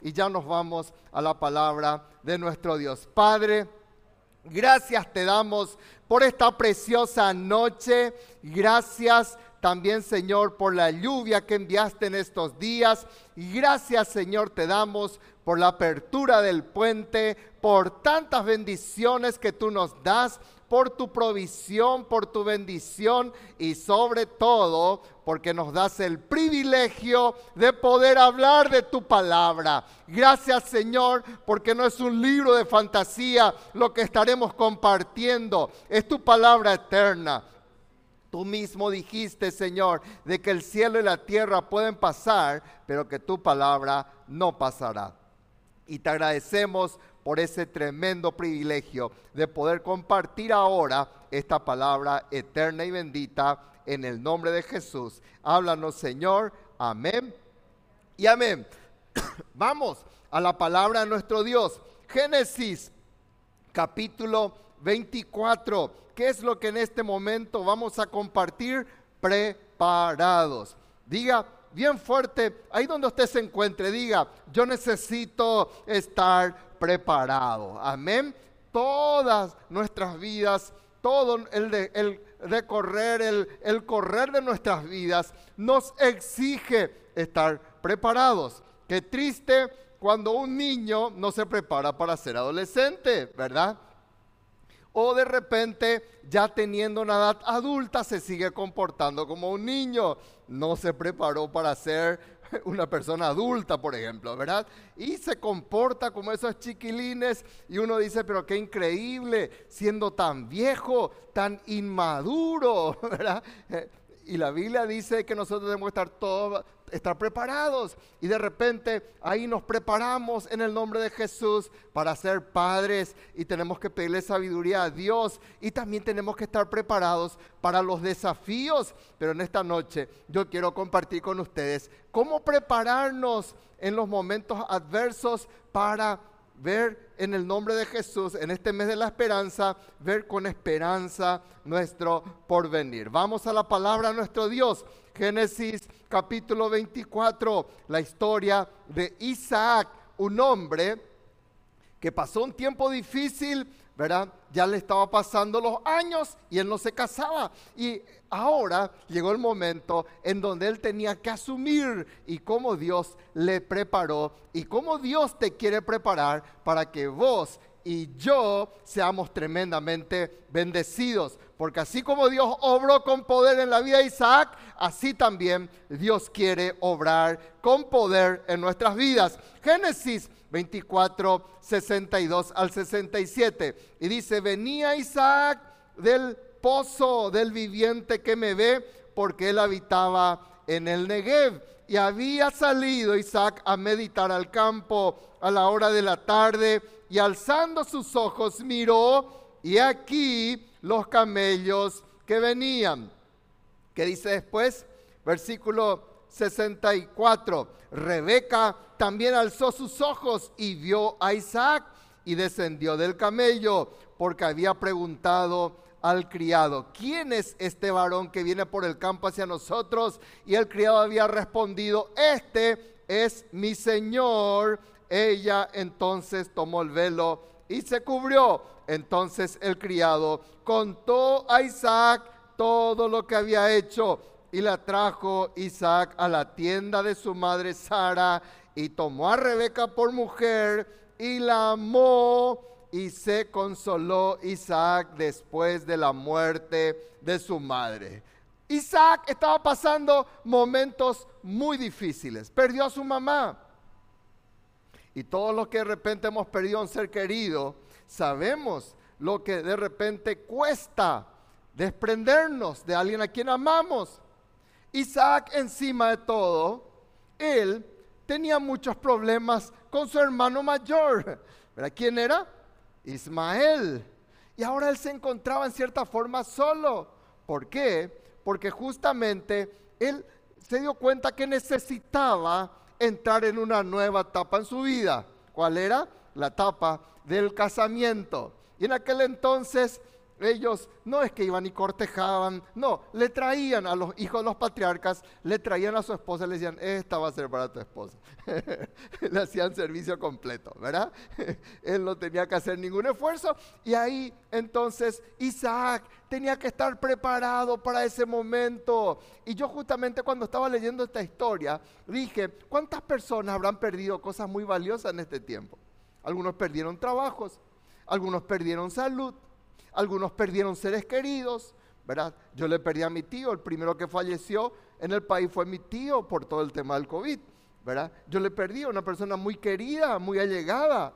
y ya nos vamos a la palabra de nuestro Dios. Padre, gracias te damos por esta preciosa noche. Gracias también, Señor, por la lluvia que enviaste en estos días. Y gracias, Señor, te damos por la apertura del puente, por tantas bendiciones que tú nos das, por tu provisión, por tu bendición y sobre todo porque nos das el privilegio de poder hablar de tu palabra. Gracias Señor porque no es un libro de fantasía lo que estaremos compartiendo, es tu palabra eterna. Tú mismo dijiste, Señor, de que el cielo y la tierra pueden pasar, pero que tu palabra no pasará. Y te agradecemos por ese tremendo privilegio de poder compartir ahora esta palabra eterna y bendita en el nombre de Jesús. Háblanos, Señor. Amén y amén. Vamos a la palabra de nuestro Dios. Génesis capítulo 24. ¿Qué es lo que en este momento vamos a compartir? Preparados. Diga, bien fuerte, ahí donde usted se encuentre, diga, yo necesito estar preparado. Amén. Todas nuestras vidas, todo el, el recorrer, el, el correr de nuestras vidas nos exige estar preparados. Qué triste cuando un niño no se prepara para ser adolescente, ¿verdad? O de repente ya teniendo una edad adulta se sigue comportando como un niño, no se preparó para ser una persona adulta, por ejemplo, ¿verdad? Y se comporta como esos chiquilines y uno dice, pero qué increíble, siendo tan viejo, tan inmaduro, ¿verdad? Y la Biblia dice que nosotros debemos estar todos estar preparados. Y de repente ahí nos preparamos en el nombre de Jesús para ser padres y tenemos que pedirle sabiduría a Dios y también tenemos que estar preparados para los desafíos. Pero en esta noche yo quiero compartir con ustedes cómo prepararnos en los momentos adversos para ver en el nombre de Jesús, en este mes de la esperanza, ver con esperanza nuestro porvenir. Vamos a la palabra de nuestro Dios. Génesis capítulo 24, la historia de Isaac, un hombre que pasó un tiempo difícil, ¿verdad? Ya le estaba pasando los años y él no se casaba. Y ahora llegó el momento en donde él tenía que asumir y cómo Dios le preparó y cómo Dios te quiere preparar para que vos y yo seamos tremendamente bendecidos. Porque así como Dios obró con poder en la vida de Isaac, así también Dios quiere obrar con poder en nuestras vidas. Génesis 24, 62 al 67. Y dice, venía Isaac del pozo del viviente que me ve, porque él habitaba en el Negev. Y había salido Isaac a meditar al campo a la hora de la tarde, y alzando sus ojos miró, y aquí los camellos que venían. ¿Qué dice después? Versículo 64. Rebeca también alzó sus ojos y vio a Isaac y descendió del camello porque había preguntado al criado, ¿quién es este varón que viene por el campo hacia nosotros? Y el criado había respondido, este es mi señor. Ella entonces tomó el velo y se cubrió. Entonces el criado contó a Isaac todo lo que había hecho y la trajo Isaac a la tienda de su madre Sara y tomó a Rebeca por mujer y la amó y se consoló Isaac después de la muerte de su madre. Isaac estaba pasando momentos muy difíciles. Perdió a su mamá. Y todos los que de repente hemos perdido a un ser querido, sabemos lo que de repente cuesta desprendernos de alguien a quien amamos. Isaac encima de todo, él tenía muchos problemas con su hermano mayor. ¿Verdad? ¿Quién era? Ismael. Y ahora él se encontraba en cierta forma solo. ¿Por qué? Porque justamente él se dio cuenta que necesitaba entrar en una nueva etapa en su vida. ¿Cuál era? La etapa del casamiento. Y en aquel entonces ellos no es que iban y cortejaban, no, le traían a los hijos de los patriarcas, le traían a su esposa y le decían, esta va a ser para tu esposa. le hacían servicio completo, ¿verdad? Él no tenía que hacer ningún esfuerzo y ahí entonces Isaac tenía que estar preparado para ese momento. Y yo justamente cuando estaba leyendo esta historia dije, ¿cuántas personas habrán perdido cosas muy valiosas en este tiempo? Algunos perdieron trabajos, algunos perdieron salud algunos perdieron seres queridos, ¿verdad? Yo le perdí a mi tío, el primero que falleció en el país fue mi tío por todo el tema del COVID, ¿verdad? Yo le perdí a una persona muy querida, muy allegada.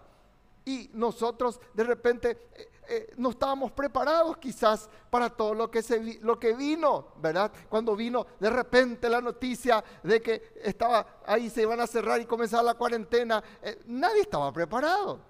Y nosotros de repente eh, eh, no estábamos preparados quizás para todo lo que, se, lo que vino, ¿verdad? Cuando vino de repente la noticia de que estaba ahí, se iban a cerrar y comenzaba la cuarentena, eh, nadie estaba preparado.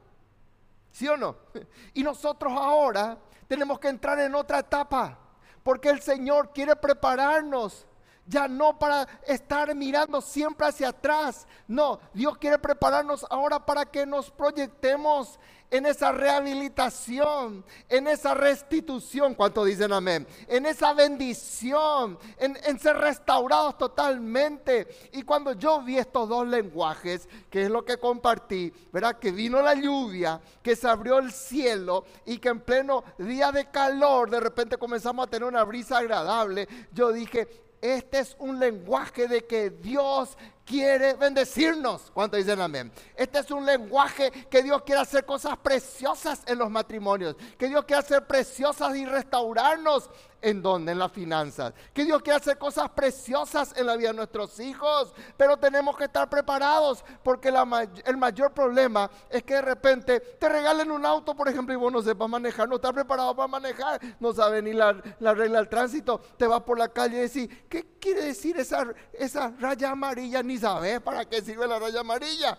¿Sí o no? Y nosotros ahora tenemos que entrar en otra etapa, porque el Señor quiere prepararnos. Ya no para estar mirando siempre hacia atrás. No, Dios quiere prepararnos ahora para que nos proyectemos en esa rehabilitación, en esa restitución, ¿cuánto dicen amén? En esa bendición, en, ser restaurados totalmente. Y cuando yo vi estos dos lenguajes, que es lo que compartí, ¿verdad? Que vino la lluvia, que se abrió el cielo y que en pleno día de calor de repente comenzamos a tener una brisa agradable, yo dije, este es un lenguaje de que Dios quiere bendecirnos. ¿Cuánto dicen amén? Este es un lenguaje que Dios quiere hacer cosas preciosas en los matrimonios, que Dios quiere hacer preciosas y restaurarnos en donde, en las finanzas, que Dios quiere hacer cosas preciosas en la vida de nuestros hijos, pero tenemos que estar preparados porque el mayor problema es que de repente te regalen un auto, por ejemplo, y vos no sepas manejar, no estás preparado para manejar, no sabes ni la, regla del tránsito, te vas por la calle y decís, ¿qué quiere decir esa, esa raya amarilla? Ni sabes para qué sirve la raya amarilla.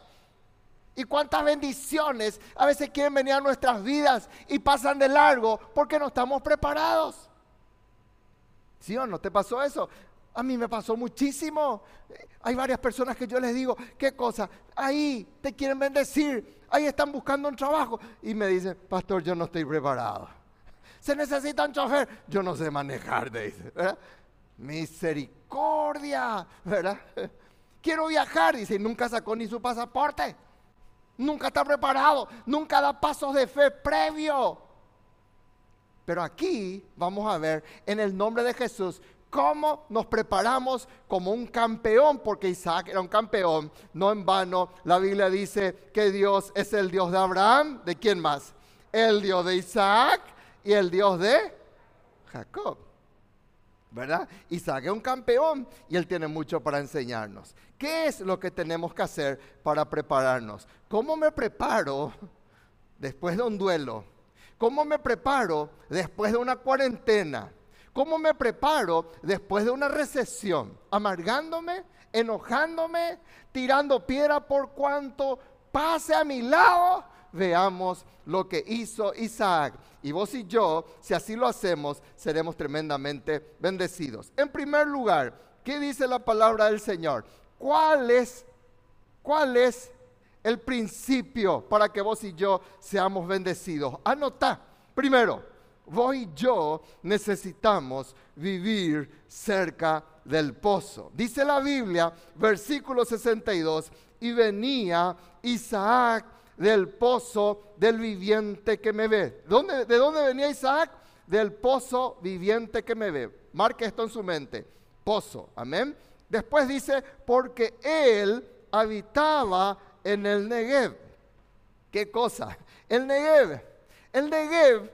Y cuántas bendiciones a veces quieren venir a nuestras vidas y pasan de largo porque no estamos preparados. ¿Sí o no te pasó eso? A mí me pasó muchísimo. Hay varias personas que yo les digo, ¿qué cosa? Ahí te quieren bendecir, ahí están buscando un trabajo. Y me dicen, pastor, yo no estoy preparado. Se necesita un chofer, yo no sé manejar, dice. Misericordia, ¿verdad? Quiero viajar, dice, nunca sacó ni su pasaporte. Nunca está preparado, nunca da pasos de fe previo. Pero aquí vamos a ver en el nombre de Jesús cómo nos preparamos como un campeón, porque Isaac era un campeón, no en vano. La Biblia dice que Dios es el Dios de Abraham, ¿de quién más? El Dios de Isaac y el Dios de Jacob. ¿Verdad? Isaac es un campeón y él tiene mucho para enseñarnos. ¿Qué es lo que tenemos que hacer para prepararnos? ¿Cómo me preparo después de un duelo? ¿Cómo me preparo después de una cuarentena? ¿Cómo me preparo después de una recesión? ¿Amargándome? ¿Enojándome? ¿Tirando piedra por cuanto pase a mi lado? Veamos lo que hizo Isaac. Y vos y yo, si así lo hacemos, seremos tremendamente bendecidos. En primer lugar, ¿qué dice la palabra del Señor? ¿Cuál es, cuál es el principio para que vos y yo seamos bendecidos. Anota, primero, vos y yo necesitamos vivir cerca del pozo. Dice la Biblia, versículo 62, y venía Isaac del pozo del viviente que me ve. ¿Dónde, ¿De dónde venía Isaac? Del pozo viviente que me ve. Marque esto en su mente. Pozo, amén. Después dice, porque él habitaba en el Negev. ¿Qué cosa? El Negev. El Negev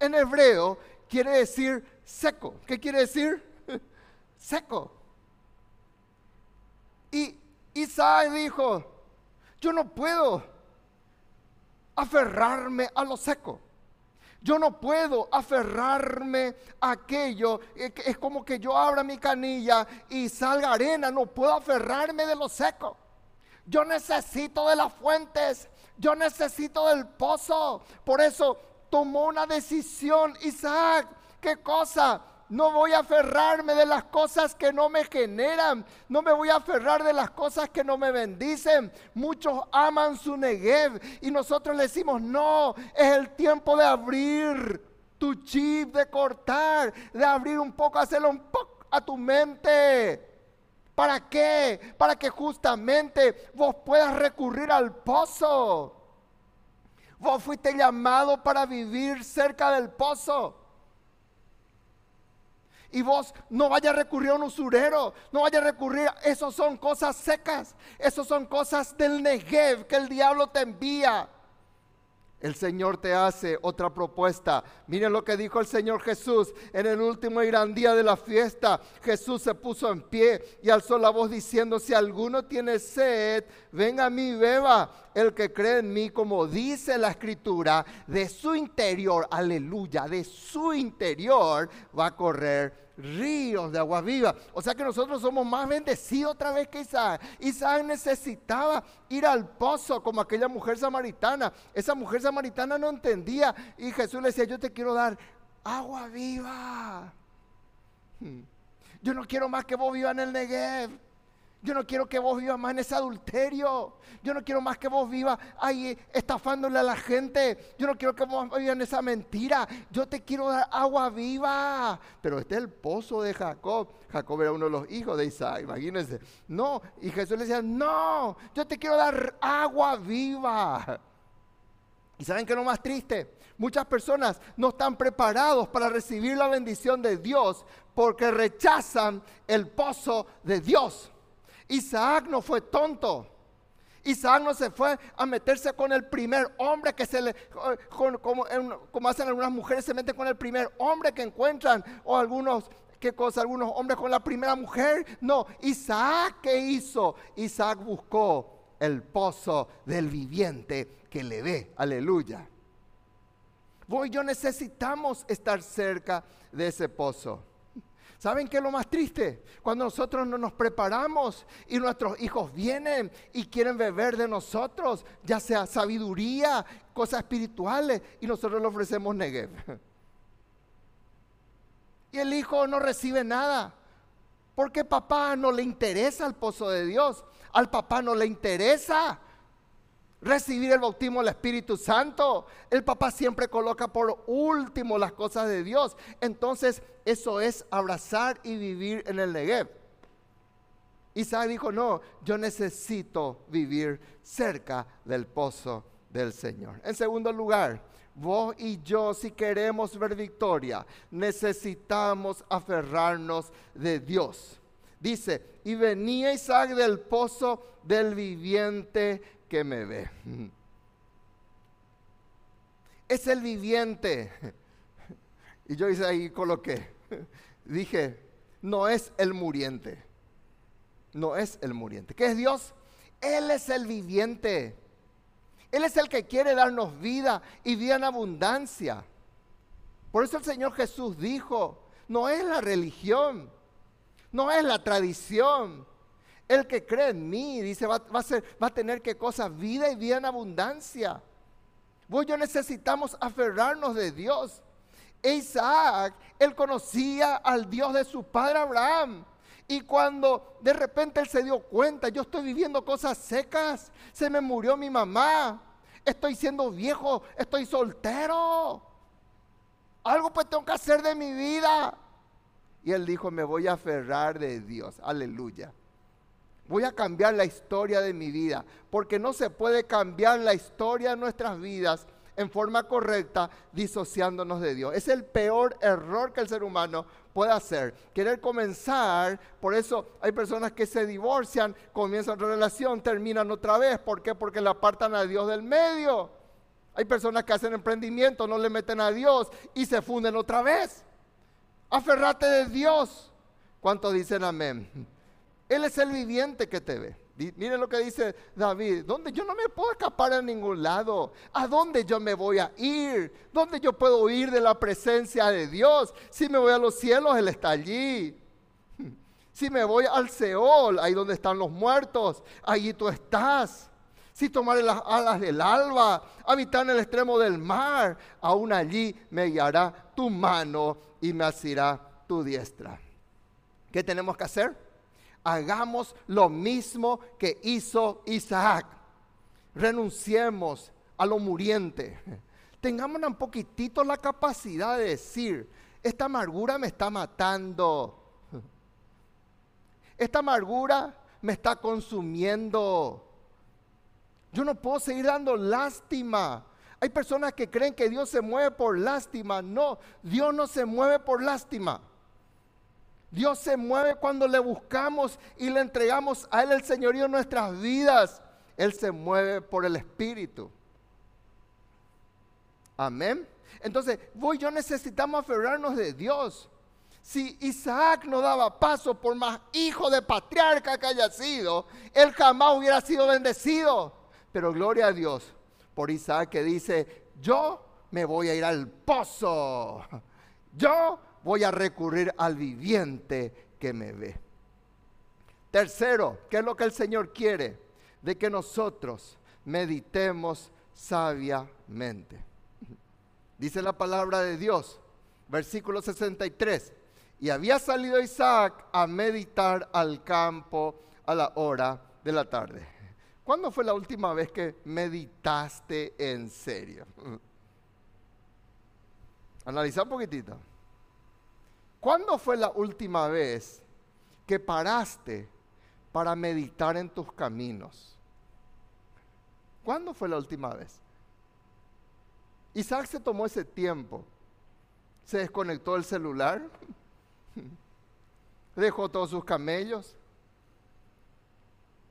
en hebreo quiere decir seco. ¿Qué quiere decir? seco. Y Isaac dijo, yo no puedo aferrarme a lo seco. Yo no puedo aferrarme a aquello. Es como que yo abra mi canilla y salga arena. No puedo aferrarme de lo seco. Yo necesito de las fuentes. Yo necesito del pozo. Por eso tomó una decisión Isaac. ¿Qué cosa? No voy a aferrarme de las cosas que no me generan. No me voy a aferrar de las cosas que no me bendicen. Muchos aman su Negev y nosotros le decimos, no, es el tiempo de abrir tu chip, de cortar, de abrir un poco, hacerlo un poco a tu mente. ¿Para qué? Para que justamente vos puedas recurrir al pozo. Vos fuiste llamado para vivir cerca del pozo. Y vos no vaya a recurrir a un usurero, no vaya a recurrir, eso son cosas secas, eso son cosas del Negev que el diablo te envía el Señor te hace otra propuesta. Miren lo que dijo el Señor Jesús en el último y gran día de la fiesta. Jesús se puso en pie y alzó la voz diciendo, si alguno tiene sed, venga a mí beba. El que cree en mí, como dice la escritura, de su interior, aleluya, de su interior va a correr ríos de agua viva. O sea que nosotros somos más bendecidos otra vez que Isaac. Isaac necesitaba ir al pozo como aquella mujer samaritana. Esa mujer samaritana no entendía y Jesús le decía, yo te quiero dar agua viva. Hmm. Yo no quiero más que vos vivas en el Negev. Yo no quiero que vos vivas más en ese adulterio. Yo no quiero más que vos vivas ahí estafándole a la gente. Yo no quiero que vos vivas en esa mentira. Yo te quiero dar agua viva. Pero este es el pozo de Jacob. Jacob era uno de los hijos de Isaac, imagínense. No, y Jesús le decía, no, yo te quiero dar agua viva. ¿Y saben qué es lo más triste? Muchas personas no están preparados para recibir la bendición de Dios porque rechazan el pozo de Dios. Isaac no fue tonto. Isaac no se fue a meterse con el primer hombre que se le, como, hacen algunas mujeres, se meten con el primer hombre que encuentran, o algunos, ¿qué cosa? Algunos hombres con la primera mujer. No, Isaac, ¿qué hizo? Isaac buscó el pozo del viviente que le ve. Aleluya. Vos y yo necesitamos estar cerca de ese pozo. ¿Saben qué es lo más triste? Cuando nosotros no nos preparamos y nuestros hijos vienen y quieren beber de nosotros, ya sea sabiduría, cosas espirituales, y nosotros le ofrecemos Negev. Y el hijo no recibe nada. Porque papá no le interesa el pozo de Dios. Al papá no le interesa recibir el bautismo del Espíritu Santo. El papá siempre coloca por último las cosas de Dios. Entonces, eso es abrazar y vivir en el Negev. Isaac dijo, no, yo necesito vivir cerca del pozo del Señor. En segundo lugar, vos y yo, si queremos ver victoria, necesitamos aferrarnos de Dios. Dice, y venía Isaac del pozo del viviente me ve. Es el viviente. Y yo hice ahí, coloqué. Dije, no es el muriente. No es el muriente. ¿Qué es Dios? Él es el viviente. Él es el que quiere darnos vida y vida en abundancia. Por eso el Señor Jesús dijo, no es la religión, no es la tradición, el que cree en mí, dice, va, a, tener que cosas, vida y vida en abundancia. Vos yo necesitamos aferrarnos de Dios. Isaac, él conocía al Dios de su padre Abraham. Y cuando de repente él se dio cuenta, yo estoy viviendo cosas secas, se me murió mi mamá, estoy siendo viejo, estoy soltero. Algo pues tengo que hacer de mi vida. Y él dijo, me voy a aferrar de Dios. Aleluya. Voy a cambiar la historia de mi vida, porque no se puede cambiar la historia de nuestras vidas en forma correcta disociándonos de Dios. Es el peor error que el ser humano puede hacer. Querer comenzar, por eso hay personas que se divorcian, comienzan otra relación, terminan otra vez. ¿Por qué? Porque le apartan a Dios del medio. Hay personas que hacen emprendimiento, no le meten a Dios y se funden otra vez. Aferrate de Dios. ¿Cuántos dicen amén? Él es el viviente que te ve. Miren lo que dice David, ¿dónde yo no me puedo escapar a ningún lado? ¿A dónde yo me voy a ir? ¿Dónde yo puedo huir de la presencia de Dios? Si me voy a los cielos, Él está allí. Si me voy al Seol, ahí donde están los muertos, allí tú estás. Si tomaré las alas del alba, habitar en el extremo del mar, aún allí me guiará tu mano y me asirá tu diestra. ¿Qué tenemos que hacer? Hagamos lo mismo que hizo Isaac. Renunciemos a lo muriente. tengamos un poquitito la capacidad de decir, esta amargura me está matando. Esta amargura me está consumiendo. Yo no puedo seguir dando lástima. Hay personas que creen que Dios se mueve por lástima. No, Dios no se mueve por lástima. Dios se mueve cuando le buscamos y le entregamos a Él el señorío de nuestras vidas. Él se mueve por el Espíritu. Amén. Entonces, vos y yo necesitamos aferrarnos de Dios. Si Isaac no daba paso, por más hijo de patriarca que haya sido, él jamás hubiera sido bendecido. Pero gloria a Dios por Isaac que dice, yo me voy a ir al pozo. Yo voy a recurrir al viviente que me ve. Tercero, ¿qué es lo que el Señor quiere? De que nosotros meditemos sabiamente. Dice la palabra de Dios, versículo 63. Y había salido Isaac a meditar al campo a la hora de la tarde. ¿Cuándo fue la última vez que meditaste en serio? Analiza un poquitito. ¿Cuándo fue la última vez que paraste para meditar en tus caminos? ¿Cuándo fue la última vez? Isaac se tomó ese tiempo, se desconectó del celular, dejó todos sus camellos.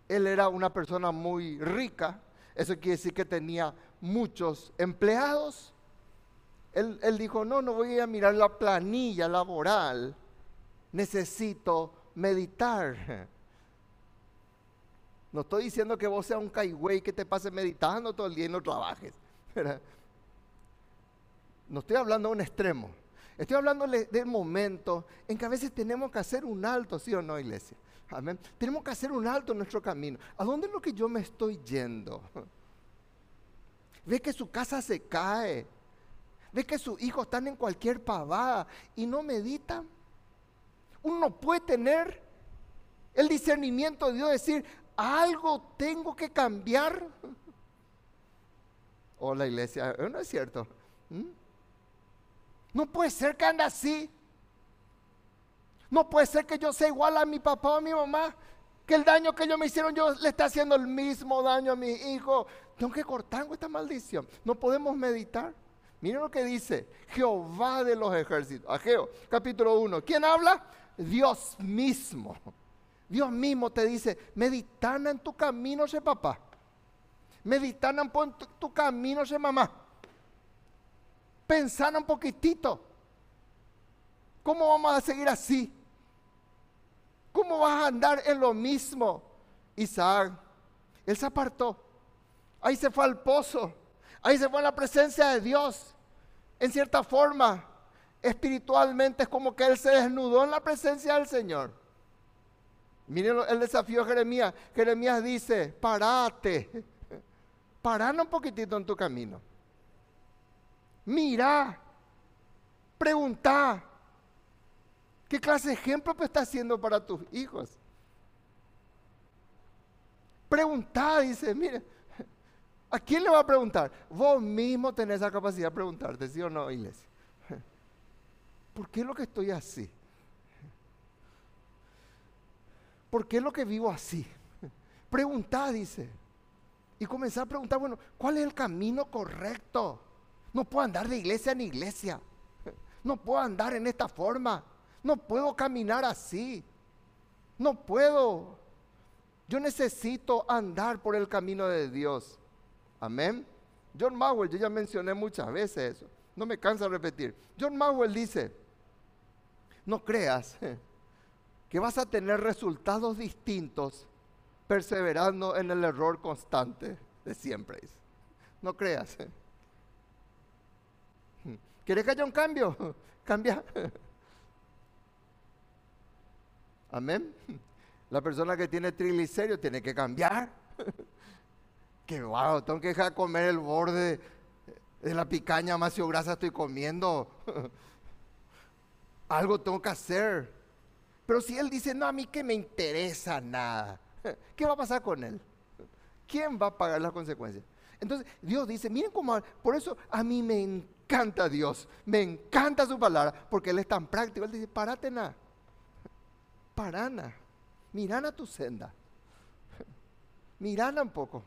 Él era una persona muy rica, eso quiere decir que tenía muchos empleados. Él, dijo, no, no voy a mirar la planilla laboral, necesito meditar. No estoy diciendo que vos seas un caigüey que te pase meditando todo el día y no trabajes. No estoy hablando de un extremo. Estoy hablando del momento en que a veces tenemos que hacer un alto, ¿sí o no, iglesia? Amén. Tenemos que hacer un alto en nuestro camino. ¿A dónde es lo que yo me estoy yendo? Ve que su casa se cae. Ve que sus hijos están en cualquier pavada y no meditan. Uno puede tener el discernimiento de Dios, decir, algo tengo que cambiar. O la iglesia, no es cierto. ¿Mm? No puede ser que ande así. No puede ser que yo sea igual a mi papá o a mi mamá. Que el daño que ellos me hicieron, yo le está haciendo el mismo daño a mi hijo. Tengo que cortar esta maldición. No podemos meditar. Miren lo que dice Jehová de los ejércitos. Ageo, capítulo 1. ¿Quién habla? Dios mismo. Dios mismo te dice, meditana en tu camino, sé papá. Meditana en tu, camino, sé mamá pensar un poquitito. ¿Cómo vamos a seguir así? ¿Cómo vas a andar en lo mismo? Isaac, él se apartó. Ahí se fue al pozo. Ahí se fue la presencia de Dios. En cierta forma, espiritualmente es como que él se desnudó en la presencia del Señor. Miren el desafío de Jeremías. Jeremías dice, parate. Pará un poquitito en tu camino mira, pregunta, ¿qué clase de ejemplo está haciendo para tus hijos? Pregunta, dice, mire, ¿a quién le va a preguntar? Vos mismo tenés la capacidad de preguntarte, ¿sí o no, iglesia? ¿Por qué es lo que estoy así? ¿Por qué es lo que vivo así? Pregunta, dice. Y comenzar a preguntar, bueno, ¿cuál es el camino correcto? No puedo andar de iglesia en iglesia. No puedo andar en esta forma. No puedo caminar así. No puedo. Yo necesito andar por el camino de Dios. Amén. John Mowell, yo ya mencioné muchas veces eso. No me cansa de repetir. John Mowell dice, no creas que vas a tener resultados distintos perseverando en el error constante de siempre. No creas. ¿Quieres que haya un cambio? Cambia. Amén. La persona que tiene triglicéridos tiene que cambiar. Que wow, tengo que dejar de comer el borde de la picaña más grasa estoy comiendo. Algo tengo que hacer. Pero si él dice, no, a mí que me interesa nada, ¿qué va a pasar con él? ¿Quién va a pagar las consecuencias? Entonces Dios dice, miren cómo, por eso a mí me encanta Dios, me encanta su palabra, porque Él es tan práctico. Él dice, parate nada, parana, mirana tu senda, mirana un poco.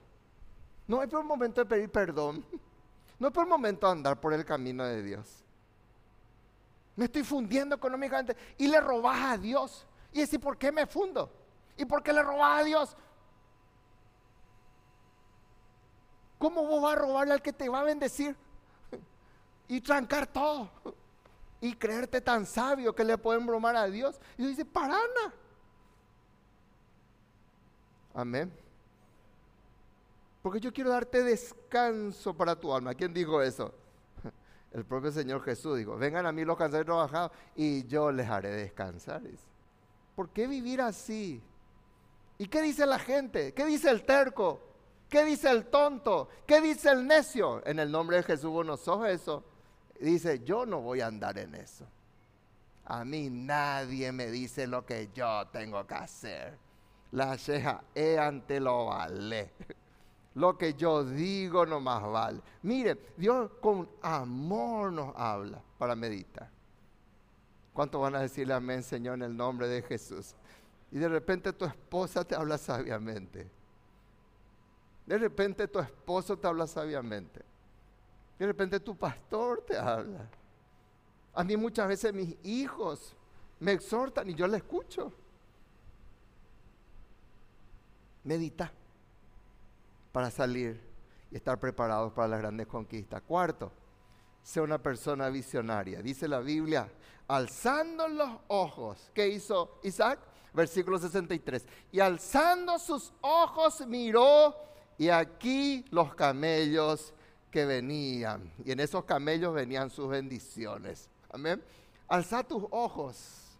No es por el momento de pedir perdón, no es por el momento de andar por el camino de Dios. Me estoy fundiendo económicamente y le robas a Dios. Y decir, ¿por qué me fundo? ¿Y por qué le robas a Dios? ¿Cómo vos vas a robarle al que te va a bendecir? Y trancar todo. Y creerte tan sabio que le pueden bromar a Dios. Y dice, parana. Amén. Porque yo quiero darte descanso para tu alma. ¿Quién dijo eso? El propio Señor Jesús dijo, vengan a mí los cansados y trabajados y yo les haré descansar. ¿Por qué vivir así? ¿Y qué dice la gente? ¿Qué dice el terco? ¿Qué dice el tonto? ¿Qué dice el necio? En el nombre de Jesús vos no sos eso. Dice, yo no voy a andar en eso. A mí nadie me dice lo que yo tengo que hacer. La ceja es ante lo vale. Lo que yo digo no más vale. Mire, Dios con amor nos habla para meditar. ¿Cuánto van a decirle amén, Señor, en el nombre de Jesús? Y de repente tu esposa te habla sabiamente. De repente tu esposo te habla sabiamente. De repente tu pastor te habla. A mí muchas veces mis hijos me exhortan y yo le escucho. Medita para salir y estar preparados para las grandes conquistas. Cuarto, sea una persona visionaria. Dice la Biblia, alzando los ojos. ¿Qué hizo Isaac? Versículo 63. Y alzando sus ojos miró y aquí los camellos que venían. Y en esos camellos venían sus bendiciones. Amén. Alza tus ojos.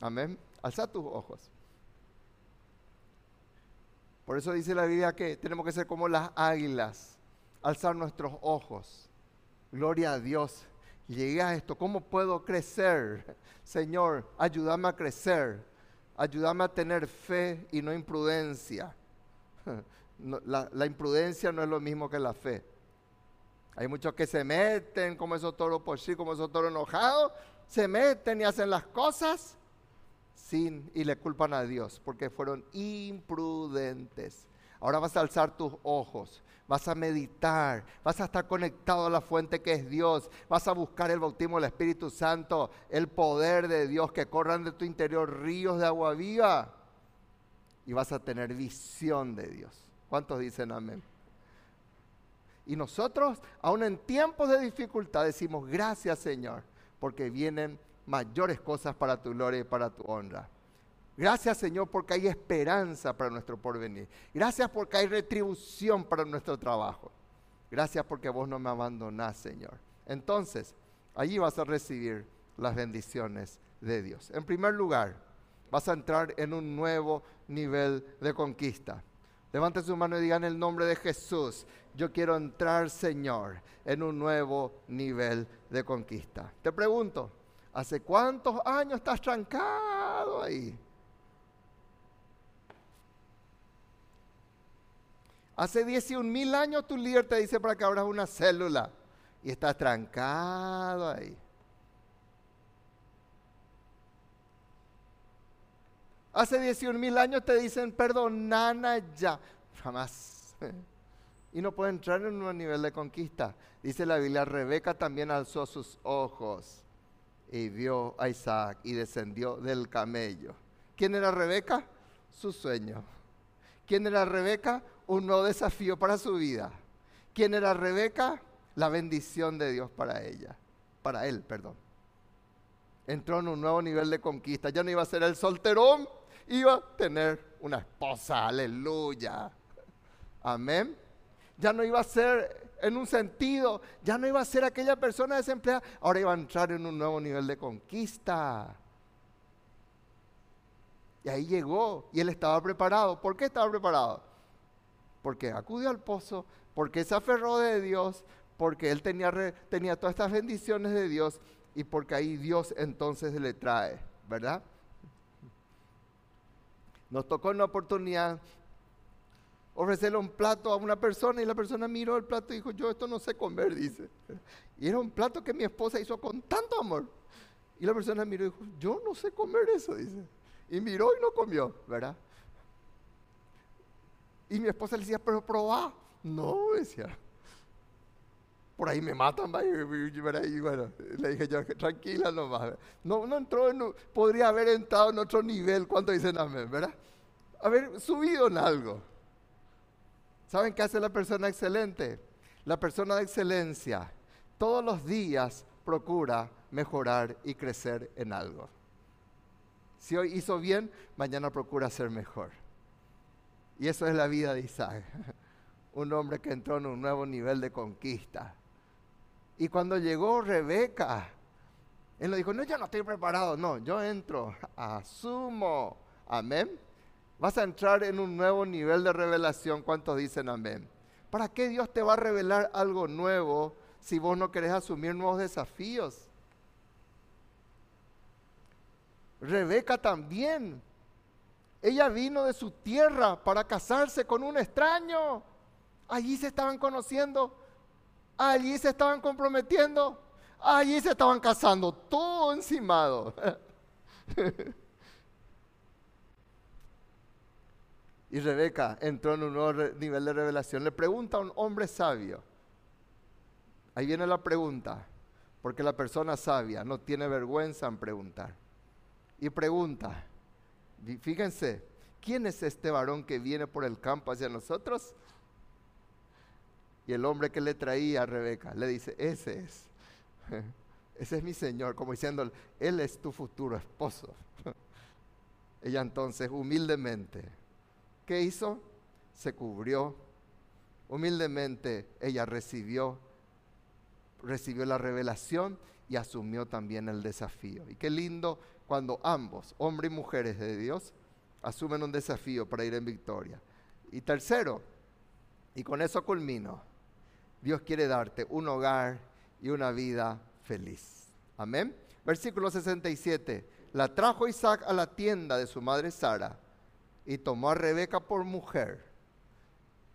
Amén. Alza tus ojos. Por eso dice la Biblia que tenemos que ser como las águilas. Alzar nuestros ojos. Gloria a Dios. Llegué a esto. ¿Cómo puedo crecer? Señor, ayúdame a crecer. Ayúdame a tener fe y no imprudencia. la, imprudencia no es lo mismo que la fe. Hay muchos que se meten como esos toros por sí, como esos toros enojados, se meten y hacen las cosas sin y le culpan a Dios porque fueron imprudentes. Ahora vas a alzar tus ojos, vas a meditar, vas a estar conectado a la fuente que es Dios, vas a buscar el bautismo del Espíritu Santo, el poder de Dios, que corran de tu interior ríos de agua viva y vas a tener visión de Dios. ¿Cuántos dicen amén? Y nosotros, aún en tiempos de dificultad, decimos gracias Señor, porque vienen mayores cosas para tu gloria y para tu honra. Gracias Señor porque hay esperanza para nuestro porvenir. Gracias porque hay retribución para nuestro trabajo. Gracias porque vos no me abandonás Señor. Entonces, allí vas a recibir las bendiciones de Dios. En primer lugar, vas a entrar en un nuevo nivel de conquista. Levante su mano y diga en el nombre de Jesús, yo quiero entrar, Señor, en un nuevo nivel de conquista. Te pregunto, ¿hace cuántos años estás trancado ahí? Hace 11 mil años tu líder te dice para que abras una célula y estás trancado ahí. Hace 11 mil años te dicen perdonana ya. Jamás. Y no puede entrar en un nivel de conquista. Dice la Biblia, Rebeca también alzó sus ojos y vio a Isaac y descendió del camello. ¿Quién era Rebeca? Su sueño. ¿Quién era Rebeca? Un nuevo desafío para su vida. ¿Quién era Rebeca? La bendición de Dios para ella. Para él, perdón. Entró en un nuevo nivel de conquista. Ya no iba a ser el solterón, iba a tener una esposa, aleluya. Amén. Ya no iba a ser en un sentido, ya no iba a ser aquella persona desempleada, ahora iba a entrar en un nuevo nivel de conquista. Y ahí llegó y él estaba preparado. ¿Por qué estaba preparado? Porque acudió al pozo, porque se aferró de Dios, porque él tenía, tenía todas estas bendiciones de Dios y porque ahí Dios entonces le trae, ¿verdad? Nos tocó una oportunidad ofrecerle un plato a una persona y la persona miró el plato y dijo, yo esto no sé comer, dice. Y era un plato que mi esposa hizo con tanto amor. Y la persona miró y dijo, yo no sé comer eso, dice. Y miró y no comió, ¿verdad? Y mi esposa le decía, pero probá. No, decía. Por ahí me matan, ¿verdad? Y bueno, le dije yo, tranquila nomás. No, no entró, en, podría haber entrado en otro nivel. ¿Cuánto dicen amén, verdad? Haber subido en algo. ¿Saben qué hace la persona excelente? La persona de excelencia todos los días procura mejorar y crecer en algo. Si hoy hizo bien, mañana procura ser mejor. Y eso es la vida de Isaac. Un hombre que entró en un nuevo nivel de conquista. Y cuando llegó Rebeca, él le dijo, no, yo no estoy preparado. No, yo entro, asumo. Amén. Vas a entrar en un nuevo nivel de revelación. ¿Cuántos dicen amén? ¿Para qué Dios te va a revelar algo nuevo si vos no querés asumir nuevos desafíos? Rebeca también. Ella vino de su tierra para casarse con un extraño. Allí se estaban conociendo. Allí se estaban comprometiendo. Allí se estaban casando. Todo encimado. Y Rebeca entró en un nuevo nivel de revelación. Le pregunta a un hombre sabio. Ahí viene la pregunta, porque la persona sabia no tiene vergüenza en preguntar. Y pregunta, fíjense, ¿quién es este varón que viene por el campo hacia nosotros? Y el hombre que le traía a Rebeca le dice, ese es, ese es mi Señor, como diciendo, Él es tu futuro esposo. Ella entonces humildemente ¿Qué hizo? Se cubrió. Humildemente ella recibió, recibió la revelación y asumió también el desafío. Y qué lindo cuando ambos, hombres y mujeres de Dios, asumen un desafío para ir en victoria. Y tercero, y con eso culmino, Dios quiere darte un hogar y una vida feliz. Amén. Versículo 67. La trajo Isaac a la tienda de su madre Sara y tomó a Rebeca por mujer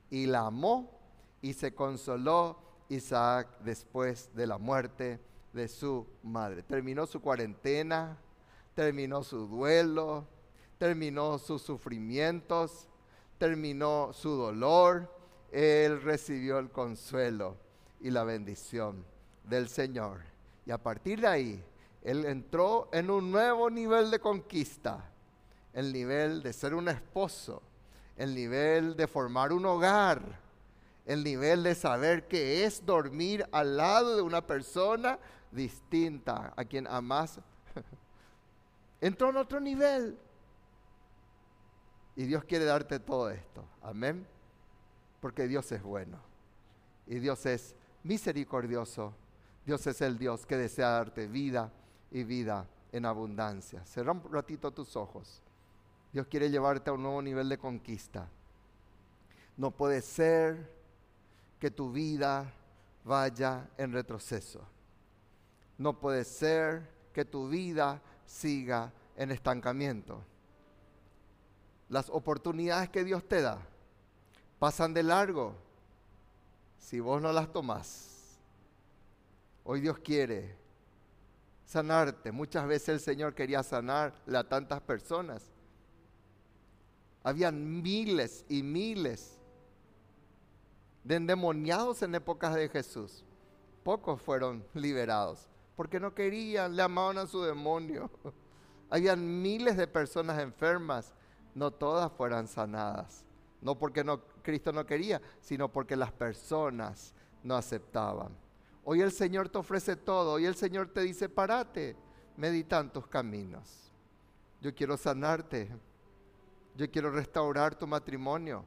y la amó y se consoló Isaac después de la muerte de su madre. Terminó su cuarentena, terminó su duelo, terminó sus sufrimientos, terminó su dolor. Él recibió el consuelo y la bendición del Señor. Y a partir de ahí, él entró en un nuevo nivel de conquista el nivel de ser un esposo, el nivel de formar un hogar, el nivel de saber que es dormir al lado de una persona distinta a quien amas. Entró en otro nivel. Y Dios quiere darte todo esto. Amén. Porque Dios es bueno. Y Dios es misericordioso. Dios es el Dios que desea darte vida y vida en abundancia. Cerra un ratito tus ojos. Dios quiere llevarte a un nuevo nivel de conquista. No puede ser que tu vida vaya en retroceso. No puede ser que tu vida siga en estancamiento. Las oportunidades que Dios te da pasan de largo si vos no las tomás. Hoy Dios quiere sanarte. Muchas veces el Señor quería sanarle a tantas personas habían miles y miles de endemoniados en épocas de Jesús. Pocos fueron liberados porque no querían, le amaban a su demonio. Habían miles de personas enfermas, no todas fueran sanadas. No porque no, Cristo no quería, sino porque las personas no aceptaban. Hoy el Señor te ofrece todo, hoy el Señor te dice, parate, medita en tus caminos. Yo quiero sanarte, yo quiero restaurar tu matrimonio.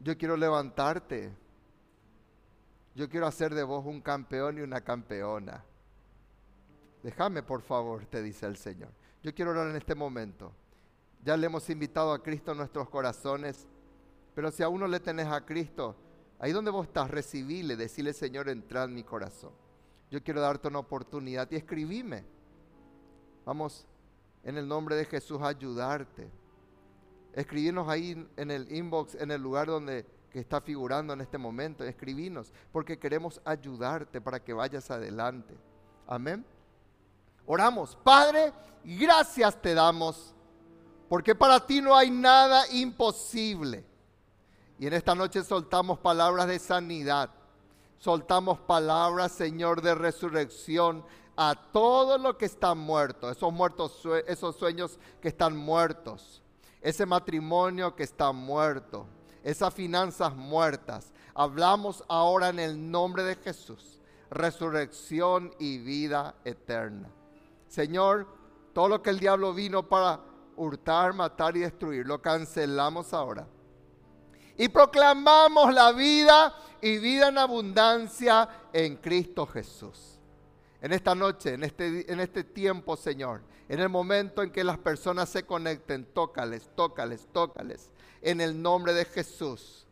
Yo quiero levantarte. Yo quiero hacer de vos un campeón y una campeona. Déjame, por favor, te dice el Señor. Yo quiero orar en este momento. Ya le hemos invitado a Cristo a nuestros corazones. Pero si aún no le tenés a Cristo, ahí donde vos estás, recibile, decirle, Señor, entra en mi corazón. Yo quiero darte una oportunidad y escribime. Vamos, en el nombre de Jesús, a ayudarte escribinos ahí en el inbox, en el lugar donde que está figurando en este momento, escribinos, porque queremos ayudarte para que vayas adelante. Amén. Oramos, Padre, gracias te damos, porque para ti no hay nada imposible. Y en esta noche soltamos palabras de sanidad, soltamos palabras, Señor, de resurrección a todo lo que está muerto, esos muertos, esos sueños que están muertos, ese matrimonio que está muerto, esas finanzas muertas. Hablamos ahora en el nombre de Jesús, resurrección y vida eterna. Señor, todo lo que el diablo vino para hurtar, matar y destruir, lo cancelamos ahora. Y proclamamos la vida y vida en abundancia en Cristo Jesús. En esta noche, en este, en este tiempo, Señor, en el momento en que las personas se conecten, tócales, tócales, tócales en el nombre de Jesús.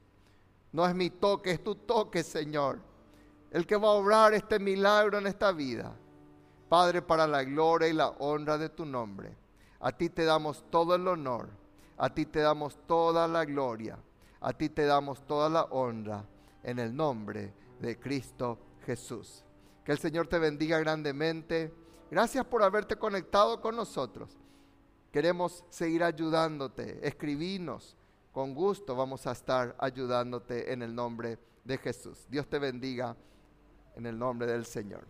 No es mi toque, es tu toque, Señor. El que va a obrar este milagro en esta vida. Padre, para la gloria y la honra de tu nombre. A ti te damos todo el honor. A ti te damos toda la gloria. A ti te damos toda la honra en el nombre de Cristo Jesús. Que el Señor te bendiga grandemente. Gracias por haberte conectado con nosotros. Queremos seguir ayudándote. Escribinos con gusto vamos a estar ayudándote en el nombre de Jesús. Dios te bendiga en el nombre del Señor.